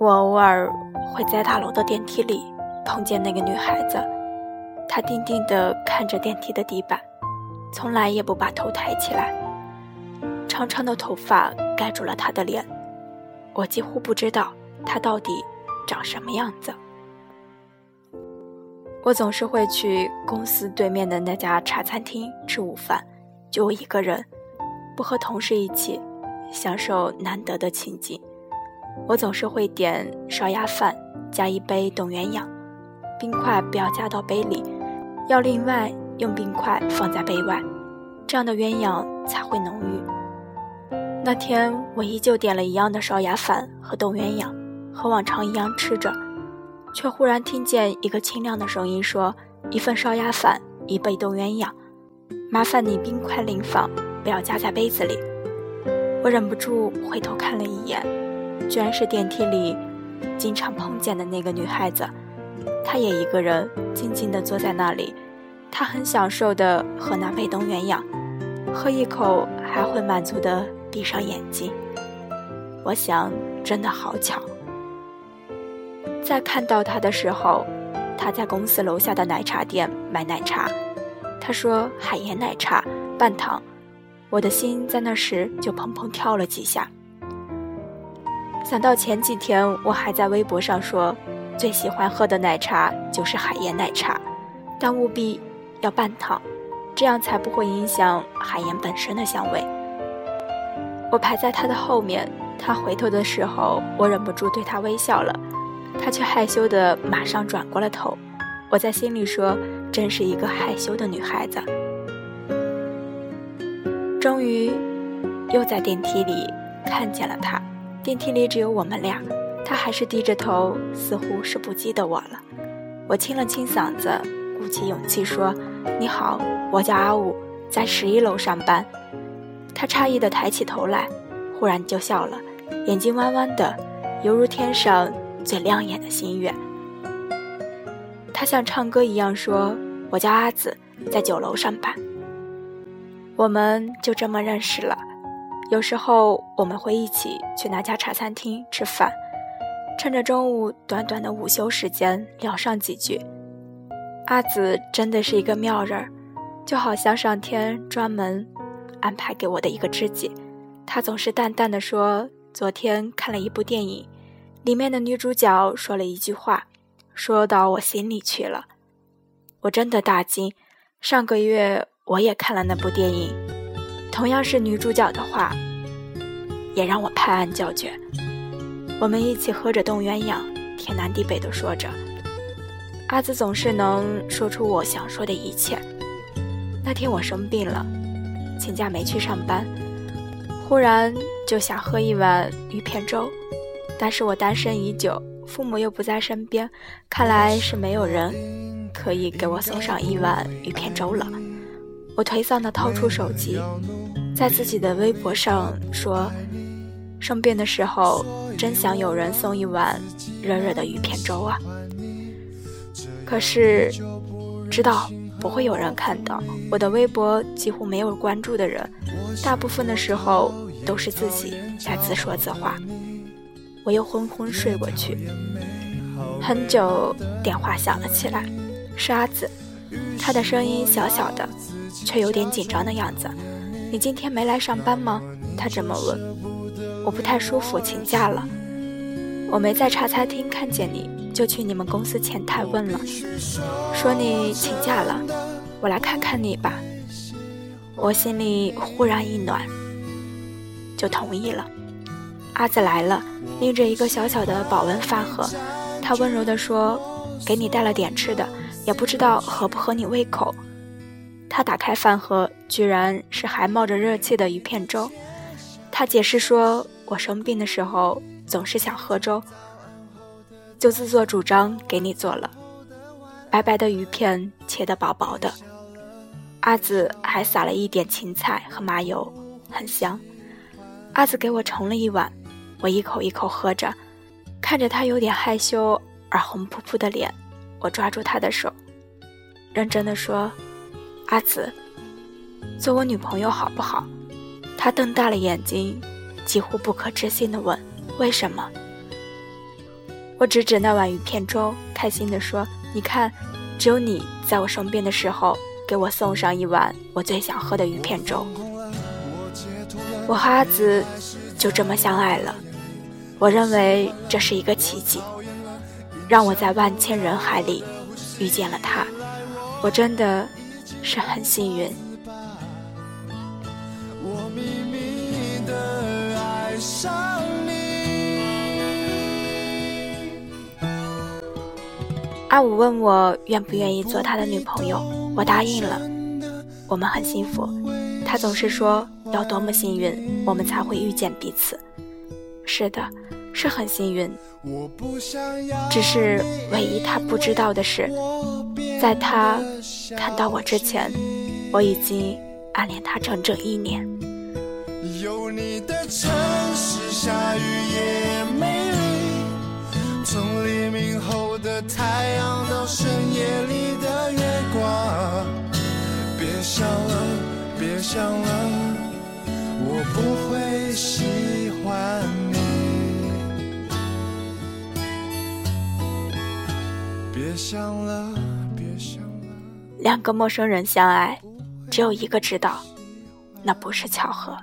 我偶尔会在大楼的电梯里碰见那个女孩子，她定定地看着电梯的地板，从来也不把头抬起来，长长的头发盖住了她的脸，我几乎不知道她到底长什么样子。我总是会去公司对面的那家茶餐厅吃午饭，就我一个人，不和同事一起，享受难得的清静。我总是会点烧鸭饭，加一杯冻鸳鸯，冰块不要加到杯里，要另外用冰块放在杯外，这样的鸳鸯才会浓郁。那天我依旧点了一样的烧鸭饭和冻鸳鸯，和往常一样吃着。却忽然听见一个清亮的声音说：“一份烧鸭饭，一杯冻鸳鸯，麻烦你冰块另放，不要加在杯子里。”我忍不住回头看了一眼，居然是电梯里经常碰见的那个女孩子。她也一个人静静地坐在那里，她很享受地喝那杯冻鸳鸯，喝一口还会满足地闭上眼睛。我想，真的好巧。在看到他的时候，他在公司楼下的奶茶店买奶茶。他说：“海盐奶茶，半糖。”我的心在那时就砰砰跳了几下。想到前几天我还在微博上说，最喜欢喝的奶茶就是海盐奶茶，但务必要半糖，这样才不会影响海盐本身的香味。我排在他的后面，他回头的时候，我忍不住对他微笑了。他却害羞的马上转过了头，我在心里说：“真是一个害羞的女孩子。”终于，又在电梯里看见了他。电梯里只有我们俩，他还是低着头，似乎是不记得我了。我清了清嗓子，鼓起勇气说：“你好，我叫阿武，在十一楼上班。”他诧异的抬起头来，忽然就笑了，眼睛弯弯的，犹如天上。最亮眼的心愿。他像唱歌一样说：“我叫阿紫，在九楼上班。”我们就这么认识了。有时候我们会一起去那家茶餐厅吃饭，趁着中午短短的午休时间聊上几句。阿紫真的是一个妙人儿，就好像上天专门安排给我的一个知己。他总是淡淡的说：“昨天看了一部电影。”里面的女主角说了一句话，说到我心里去了。我真的大惊。上个月我也看了那部电影，同样是女主角的话，也让我拍案叫绝。我们一起喝着冻鸳鸯，天南地北的说着。阿紫总是能说出我想说的一切。那天我生病了，请假没去上班，忽然就想喝一碗鱼片粥。但是我单身已久，父母又不在身边，看来是没有人可以给我送上一碗鱼片粥了。我颓丧地掏出手机，在自己的微博上说：“生病的时候，真想有人送一碗热热的鱼片粥啊！”可是，知道不会有人看到我的微博，几乎没有关注的人，大部分的时候都是自己在自说自话。我又昏昏睡过去，很久，电话响了起来，是阿紫，她的声音小小的，却有点紧张的样子。你今天没来上班吗？他这么问。我不太舒服，请假了。我没在茶餐厅看见你，就去你们公司前台问了，说你请假了，我来看看你吧。我心里忽然一暖，就同意了。阿紫来了，拎着一个小小的保温饭盒，他温柔地说：“给你带了点吃的，也不知道合不合你胃口。”他打开饭盒，居然是还冒着热气的鱼片粥。他解释说：“我生病的时候总是想喝粥，就自作主张给你做了。白白的鱼片切得薄薄的，阿紫还撒了一点芹菜和麻油，很香。阿紫给我盛了一碗。”我一口一口喝着，看着他有点害羞而红扑扑的脸，我抓住他的手，认真的说：“阿紫，做我女朋友好不好？”他瞪大了眼睛，几乎不可置信的问：“为什么？”我指指那碗鱼片粥，开心地说：“你看，只有你在我生病的时候给我送上一碗我最想喝的鱼片粥。”我和阿紫就这么相爱了。我认为这是一个奇迹，让我在万千人海里遇见了他。我真的是很幸运。阿五问我愿不愿意做他的女朋友，我答应了。我们很幸福，他总是说要多么幸运，我们才会遇见彼此。是的，是很幸运。只是唯一他不知道的是，在他看到我之前，我已经暗恋他整整一年。有你的城市下雨也美丽，从黎明后的太阳到深夜里的月光。别想了，别想了，我不会喜欢你。别想了，别想了。两个陌生人相爱，只有一个知道，那不是巧合。